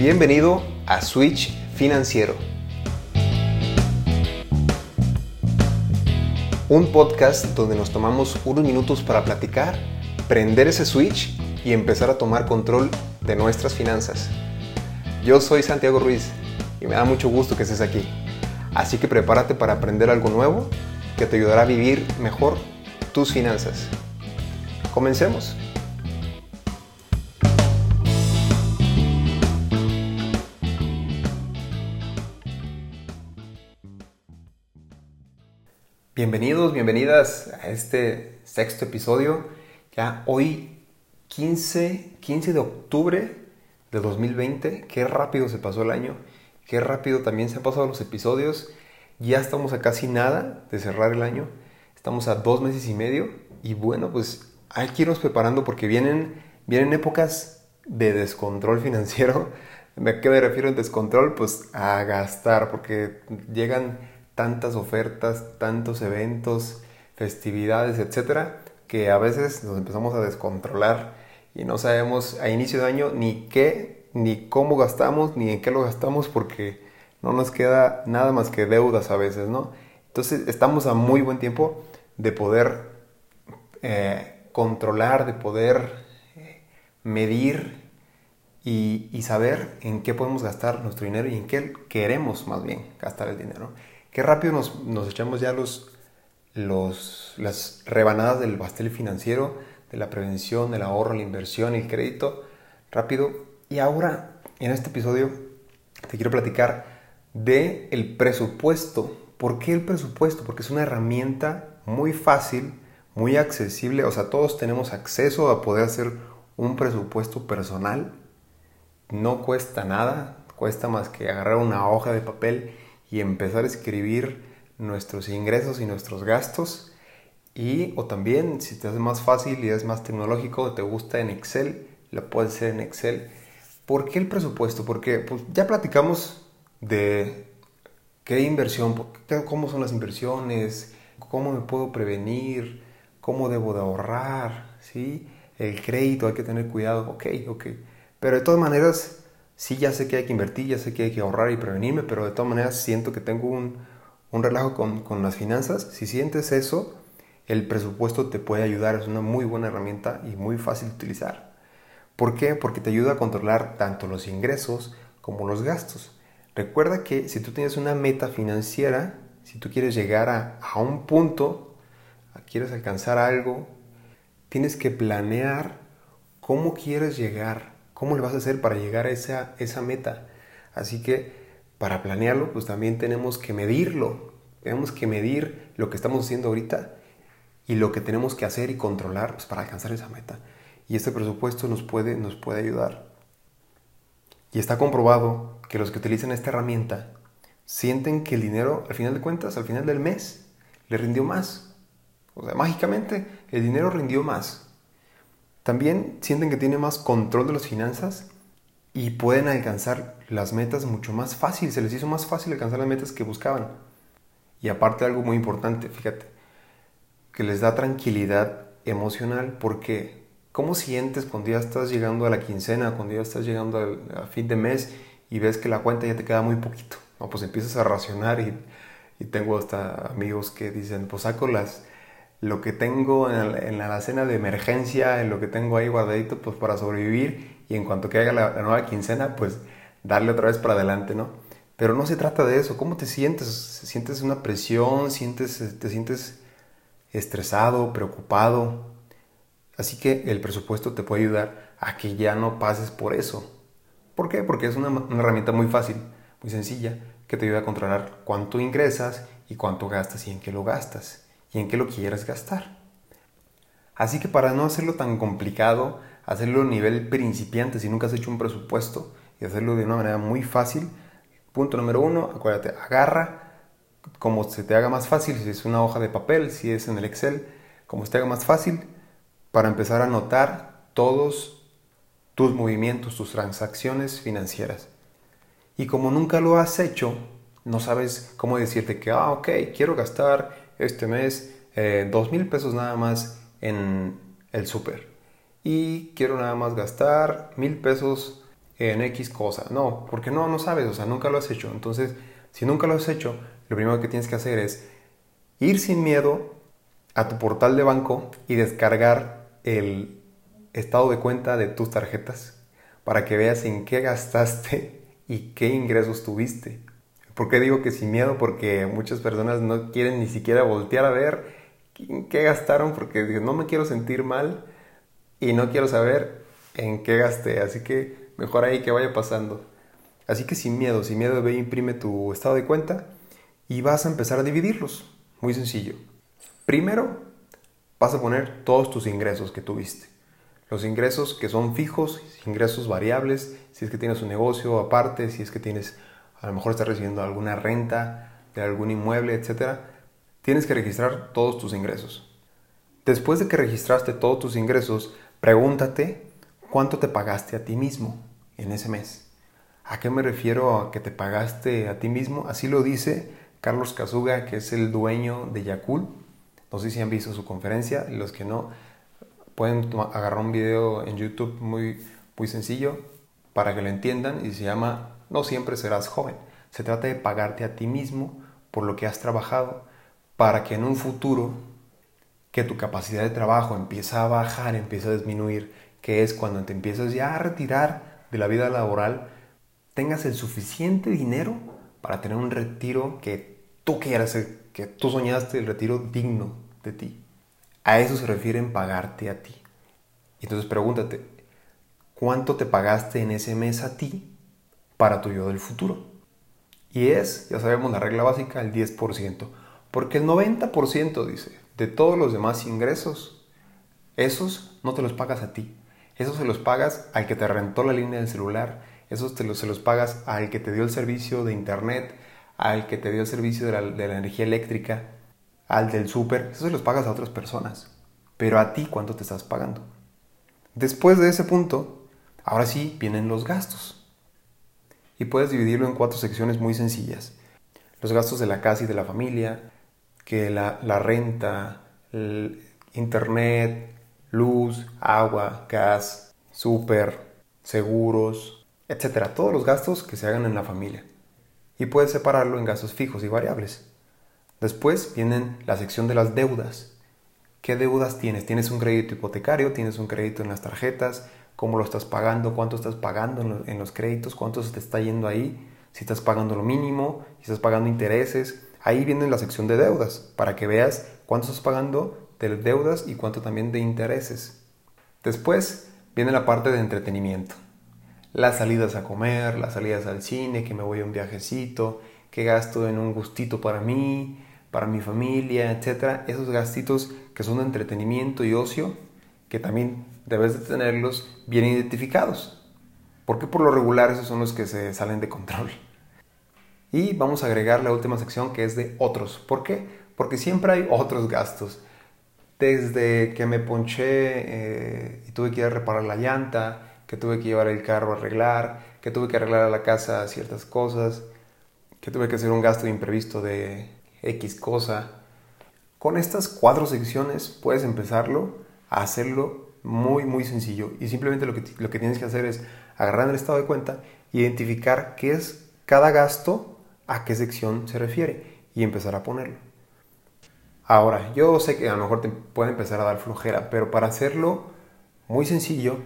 Bienvenido a Switch Financiero. Un podcast donde nos tomamos unos minutos para platicar, prender ese switch y empezar a tomar control de nuestras finanzas. Yo soy Santiago Ruiz y me da mucho gusto que estés aquí. Así que prepárate para aprender algo nuevo que te ayudará a vivir mejor tus finanzas. Comencemos. Bienvenidos, bienvenidas a este sexto episodio. Ya hoy 15, 15 de octubre de 2020. Qué rápido se pasó el año. Qué rápido también se han pasado los episodios. Ya estamos a casi nada de cerrar el año. Estamos a dos meses y medio. Y bueno, pues hay que irnos preparando porque vienen, vienen épocas de descontrol financiero. ¿A qué me refiero en descontrol? Pues a gastar, porque llegan tantas ofertas, tantos eventos, festividades, etcétera, que a veces nos empezamos a descontrolar y no sabemos a inicio de año ni qué, ni cómo gastamos, ni en qué lo gastamos, porque no nos queda nada más que deudas a veces, ¿no? Entonces estamos a muy buen tiempo de poder eh, controlar, de poder eh, medir y, y, saber en qué podemos gastar nuestro dinero y en qué queremos más bien gastar el dinero. Qué rápido nos, echamos ya los, las rebanadas del pastel financiero, de la prevención, del ahorro, la inversión, el crédito, rápido. Y ahora, en este episodio, te quiero platicar de el presupuesto. ¿Por qué el presupuesto? Porque es una herramienta muy fácil, muy accesible. O sea, todos tenemos acceso a poder hacer un presupuesto personal. No cuesta nada, cuesta más que agarrar una hoja de papel y empezar a escribir nuestros ingresos y nuestros gastos. Y o también si te hace más fácil y es más tecnológico, te gusta en Excel, lo puedes hacer en Excel. ¿Por qué el presupuesto? Porque pues, ya platicamos de qué inversión, cómo son las inversiones, cómo me puedo prevenir, cómo debo de ahorrar, ¿sí? El crédito, hay que tener cuidado, ok, ok. Pero de todas maneras, sí ya sé que hay que invertir, ya sé que hay que ahorrar y prevenirme, pero de todas maneras siento que tengo un, un relajo con, con, las finanzas. Si sientes eso, el presupuesto te puede ayudar, es una muy buena herramienta y muy fácil de utilizar. ¿Por qué? Porque te ayuda a controlar tanto los ingresos como los gastos. Recuerda que si tú tienes una meta financiera, si tú quieres llegar a, a un punto, quieres alcanzar algo, tienes que planear cómo quieres llegar ¿Cómo le vas a hacer para llegar a esa, meta? Así que para planearlo, pues también tenemos que medirlo. Tenemos que medir lo que estamos haciendo ahorita y lo que tenemos que hacer y controlar pues, para alcanzar esa meta. Y este presupuesto nos puede, nos puede ayudar. Y está comprobado que los que utilizan esta herramienta sienten que el dinero, al final de cuentas, al final del mes, le rindió más. O sea, mágicamente el dinero rindió más. También sienten que tienen más control de las finanzas y pueden alcanzar las metas mucho más fácil. Se les hizo más fácil alcanzar las metas que buscaban. Y aparte algo muy importante, fíjate, que les da tranquilidad emocional porque ¿cómo sientes cuando ya estás llegando a la quincena, cuando ya estás llegando a, fin de mes y ves que la cuenta ya te queda muy poquito? No, pues empiezas a racionar y, y tengo hasta amigos que dicen, pues saco las lo que tengo en, la alacena de emergencia, en lo que tengo ahí guardadito, pues para sobrevivir y en cuanto que haga la, nueva quincena, pues darle otra vez para adelante, ¿no? Pero no se trata de eso. ¿Cómo te sientes? ¿Sientes una presión? ¿Sientes, ¿Te sientes estresado, preocupado? Así que el presupuesto te puede ayudar a que ya no pases por eso. ¿Por qué? Porque es una herramienta muy fácil, muy sencilla, que te ayuda a controlar cuánto ingresas y cuánto gastas y en qué lo gastas y en qué lo quieres gastar. Así que para no hacerlo tan complicado, hacerlo a nivel principiante si nunca has hecho un presupuesto y hacerlo de una manera muy fácil, punto número uno, acuérdate, agarra como se te haga más fácil, si es una hoja de papel, si es en el Excel, como se te haga más fácil, para empezar a notar todos tus movimientos, tus transacciones financieras. Y como nunca lo has hecho, no sabes cómo decirte que, ah, ok, quiero gastar este mes eh, dos mil pesos nada más en el súper. Y quiero nada más gastar mil pesos en X cosa. No, porque no, no sabes, o sea, nunca lo has hecho. Entonces, si nunca lo has hecho, lo primero que tienes que hacer es ir sin miedo a tu portal de banco y descargar el estado de cuenta de tus tarjetas para que veas en qué gastaste y qué ingresos tuviste. ¿Por qué digo que sin miedo? Porque muchas personas no quieren ni siquiera voltear a ver qué gastaron porque no me quiero sentir mal y no quiero saber en qué gasté. Así que mejor ahí que vaya pasando. Así que sin miedo, sin miedo ve imprime tu estado de cuenta y vas a empezar a dividirlos. Muy sencillo. Primero vas a poner todos tus ingresos que tuviste. Los ingresos que son fijos, ingresos variables, si es que tienes un negocio aparte, si es que tienes, a lo mejor estás recibiendo alguna renta de algún inmueble, etc. Tienes que registrar todos tus ingresos. Después de que registraste todos tus ingresos, pregúntate cuánto te pagaste a ti mismo en ese mes. ¿A qué me refiero a que te pagaste a ti mismo? Así lo dice Carlos Casuga, que es el dueño de Yakul. No sé si han visto su conferencia, los que no, pueden agarrar un video en YouTube muy, muy sencillo para que lo entiendan y se llama No siempre serás joven. Se trata de pagarte a ti mismo por lo que has trabajado para que en un futuro que tu capacidad de trabajo empieza a bajar, empieza a disminuir, que es cuando te empiezas ya a retirar de la vida laboral, tengas el suficiente dinero para tener un retiro que tú quieras, que tú soñaste, el retiro digno de ti. A eso se refiere en pagarte a ti. Entonces pregúntate, ¿cuánto te pagaste en ese mes a ti para tu yo del futuro? Y es, ya sabemos la regla básica, el 10%. Porque el 90% dice, de todos los demás ingresos, esos no te los pagas a ti. Esos se los pagas al que te rentó la línea del celular, esos te los, se los pagas al que te dio el servicio de internet, al que te dio el servicio de la, de la energía eléctrica, al del súper, esos se los pagas a otras personas. Pero a ti, ¿cuánto te estás pagando? Después de ese punto, ahora sí vienen los gastos. Y puedes dividirlo en cuatro secciones muy sencillas. Los gastos de la casa y de la familia, que la, renta, internet, luz, agua, gas, súper, seguros, etcétera. Todos los gastos que se hagan en la familia. Y puedes separarlo en gastos fijos y variables. Después vienen la sección de las deudas. ¿Qué deudas tienes? ¿Tienes un crédito hipotecario? ¿Tienes un crédito en las tarjetas? ¿Cómo lo estás pagando? ¿Cuánto estás pagando en los créditos? ¿Cuánto se te está yendo ahí? Si estás pagando lo mínimo, si estás pagando intereses. Ahí viene la sección de deudas para que veas cuánto estás pagando de deudas y cuánto también de intereses. Después viene la parte de entretenimiento. Las salidas a comer, las salidas al cine, que me voy a un viajecito, que gasto en un gustito para mí, para mi familia, etc. Esos gastitos que son de entretenimiento y ocio, que también debes de tenerlos bien identificados. Porque por lo regular esos son los que se salen de control. Y vamos a agregar la última sección que es de otros. ¿Por qué? Porque siempre hay otros gastos. Desde que me ponché eh, y tuve que ir a reparar la llanta, que tuve que llevar el carro a arreglar, que tuve que arreglar a la casa ciertas cosas, que tuve que hacer un gasto imprevisto de X cosa. Con estas cuatro secciones puedes empezarlo a hacerlo muy muy sencillo y simplemente lo que, lo que tienes que hacer es agarrar el estado de cuenta, identificar qué es cada gasto, a qué sección se refiere y empezar a ponerlo. Ahora, yo sé que a lo mejor te puede empezar a dar flojera, pero para hacerlo muy sencillo,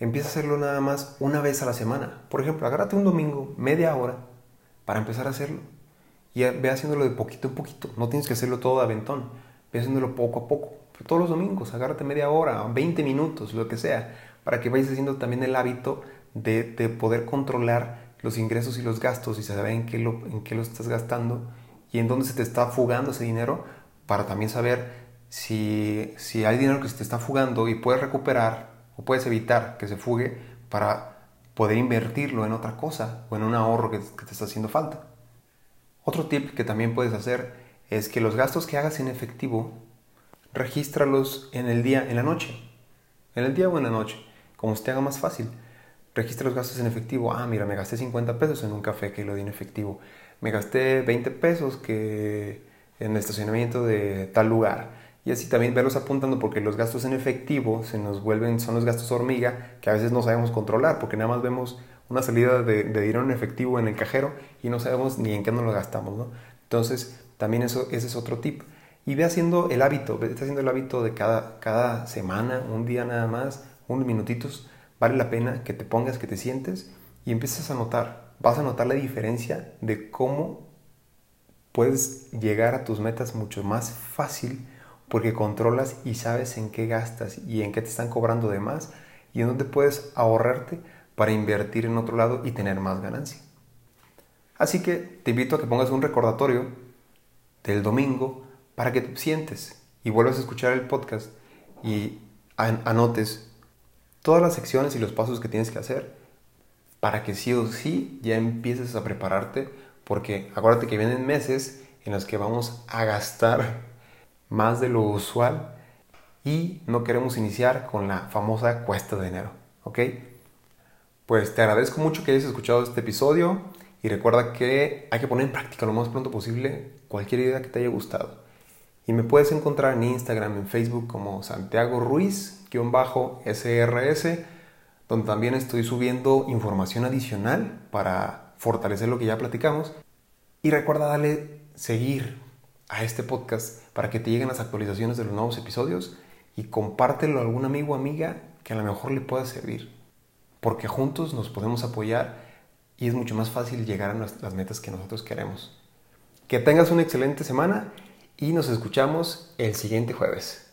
empieza a hacerlo nada más una vez a la semana. Por ejemplo, agárrate un domingo, media hora, para empezar a hacerlo. Y ve haciéndolo de poquito en poquito. No tienes que hacerlo todo de aventón. Ve haciéndolo poco a poco. todos los domingos, agárrate media hora, 20 minutos, lo que sea, para que vayas haciendo también el hábito de, poder controlar los ingresos y los gastos y saber en qué, lo, en qué lo estás gastando y en dónde se te está fugando ese dinero para también saber si, si hay dinero que se te está fugando y puedes recuperar o puedes evitar que se fugue para poder invertirlo en otra cosa o en un ahorro que, te está haciendo falta. Otro tip que también puedes hacer es que los gastos que hagas en efectivo, regístralos en el día, en la noche. En el día o en la noche, como se te haga más fácil. Registra los gastos en efectivo. Ah, mira, me gasté 50 pesos en un café que lo di en efectivo. Me gasté 20 pesos que en el estacionamiento de tal lugar. Y así también verlos apuntando porque los gastos en efectivo se nos vuelven, son los gastos hormiga que a veces no sabemos controlar porque nada más vemos una salida de, dinero en efectivo en el cajero y no sabemos ni en qué nos lo gastamos, ¿no? Entonces, también eso, ese es otro tip. Y ve haciendo el hábito, ve haciendo el hábito de cada, cada semana, un día nada más, unos minutitos, vale la pena que te pongas, que te sientes y empieces a notar, vas a notar la diferencia de cómo puedes llegar a tus metas mucho más fácil porque controlas y sabes en qué gastas y en qué te están cobrando de más y en dónde puedes ahorrarte para invertir en otro lado y tener más ganancia. Así que te invito a que pongas un recordatorio del domingo para que te sientes y vuelvas a escuchar el podcast y anotes todas las secciones y los pasos que tienes que hacer para que sí o sí ya empieces a prepararte porque acuérdate que vienen meses en los que vamos a gastar más de lo usual y no queremos iniciar con la famosa cuesta de dinero, ¿ok? Pues te agradezco mucho que hayas escuchado este episodio y recuerda que hay que poner en práctica lo más pronto posible cualquier idea que te haya gustado. Y me puedes encontrar en Instagram, en Facebook como Santiago Ruiz-SRS, donde también estoy subiendo información adicional para fortalecer lo que ya platicamos. Y recuerda darle seguir a este podcast para que te lleguen las actualizaciones de los nuevos episodios y compártelo a algún amigo o amiga que a lo mejor le pueda servir porque juntos nos podemos apoyar y es mucho más fácil llegar a las metas que nosotros queremos. Que tengas una excelente semana y nos escuchamos el siguiente jueves.